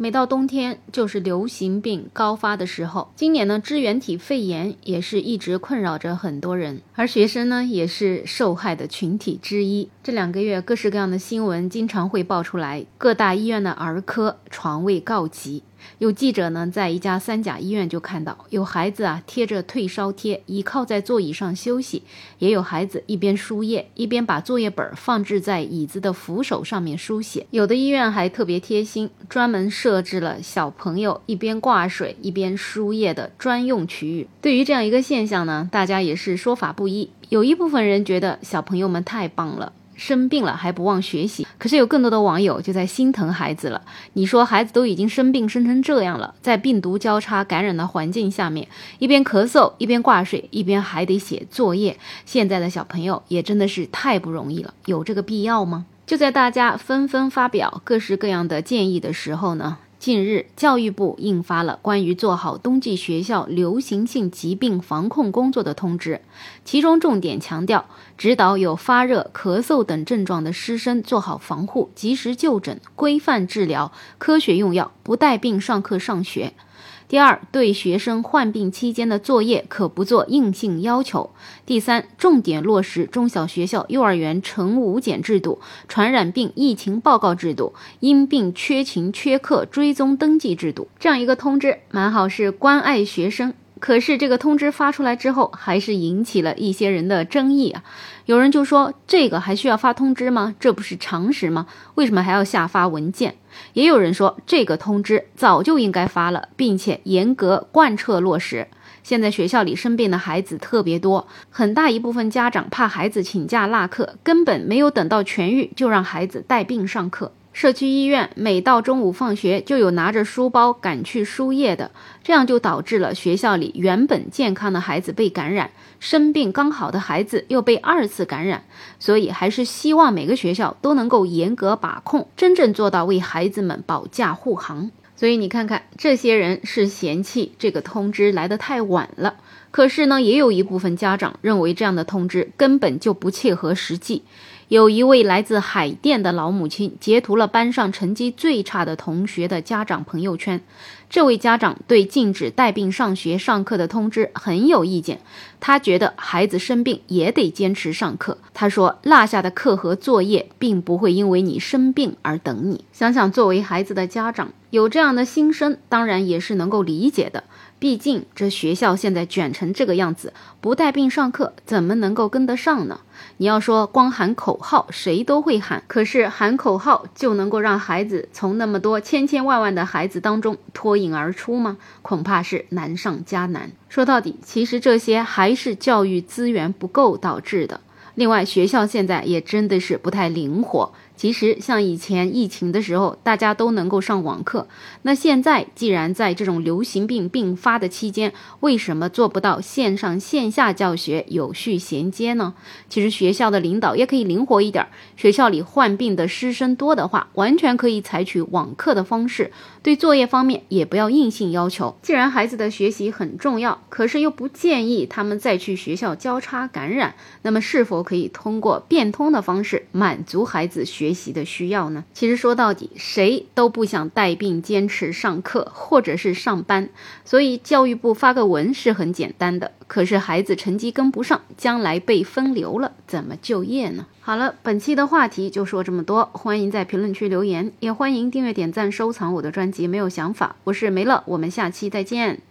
每到冬天，就是流行病高发的时候。今年呢，支原体肺炎也是一直困扰着很多人，而学生呢，也是受害的群体之一。这两个月，各式各样的新闻经常会爆出来，各大医院的儿科床位告急。有记者呢，在一家三甲医院就看到有孩子啊贴着退烧贴，倚靠在座椅上休息；也有孩子一边输液，一边把作业本放置在椅子的扶手上面书写。有的医院还特别贴心，专门设置了小朋友一边挂水一边输液的专用区域。对于这样一个现象呢，大家也是说法不一。有一部分人觉得小朋友们太棒了。生病了还不忘学习，可是有更多的网友就在心疼孩子了。你说孩子都已经生病生成这样了，在病毒交叉感染的环境下面，一边咳嗽一边挂水，一边还得写作业，现在的小朋友也真的是太不容易了，有这个必要吗？就在大家纷纷发表各式各样的建议的时候呢？近日，教育部印发了关于做好冬季学校流行性疾病防控工作的通知，其中重点强调，指导有发热、咳嗽等症状的师生做好防护，及时就诊，规范治疗，科学用药，不带病上课上学。第二，对学生患病期间的作业可不做硬性要求。第三，重点落实中小学校、幼儿园晨午检制度、传染病疫情报告制度、因病缺勤缺课追踪登记制度。这样一个通知，蛮好，是关爱学生。可是这个通知发出来之后，还是引起了一些人的争议啊。有人就说，这个还需要发通知吗？这不是常识吗？为什么还要下发文件？也有人说，这个通知早就应该发了，并且严格贯彻落实。现在学校里生病的孩子特别多，很大一部分家长怕孩子请假落课，根本没有等到痊愈就让孩子带病上课。社区医院每到中午放学，就有拿着书包赶去输液的，这样就导致了学校里原本健康的孩子被感染，生病刚好的孩子又被二次感染。所以还是希望每个学校都能够严格把控，真正做到为孩子们保驾护航。所以你看看，这些人是嫌弃这个通知来得太晚了，可是呢，也有一部分家长认为这样的通知根本就不切合实际。有一位来自海淀的老母亲截图了班上成绩最差的同学的家长朋友圈。这位家长对禁止带病上学上课的通知很有意见，他觉得孩子生病也得坚持上课。他说，落下的课和作业并不会因为你生病而等你。想想作为孩子的家长，有这样的心声，当然也是能够理解的。毕竟这学校现在卷成这个样子，不带病上课怎么能够跟得上呢？你要说光喊口号，谁都会喊，可是喊口号就能够让孩子从那么多千千万万的孩子当中脱颖而出吗？恐怕是难上加难。说到底，其实这些还是教育资源不够导致的。另外，学校现在也真的是不太灵活。其实像以前疫情的时候，大家都能够上网课。那现在既然在这种流行病并发的期间，为什么做不到线上线下教学有序衔接呢？其实学校的领导也可以灵活一点。学校里患病的师生多的话，完全可以采取网课的方式。对作业方面也不要硬性要求。既然孩子的学习很重要，可是又不建议他们再去学校交叉感染，那么是否可以通过变通的方式满足孩子学？学习的需要呢？其实说到底，谁都不想带病坚持上课或者是上班，所以教育部发个文是很简单的。可是孩子成绩跟不上，将来被分流了，怎么就业呢？好了，本期的话题就说这么多，欢迎在评论区留言，也欢迎订阅、点赞、收藏我的专辑。没有想法，我是梅乐，我们下期再见。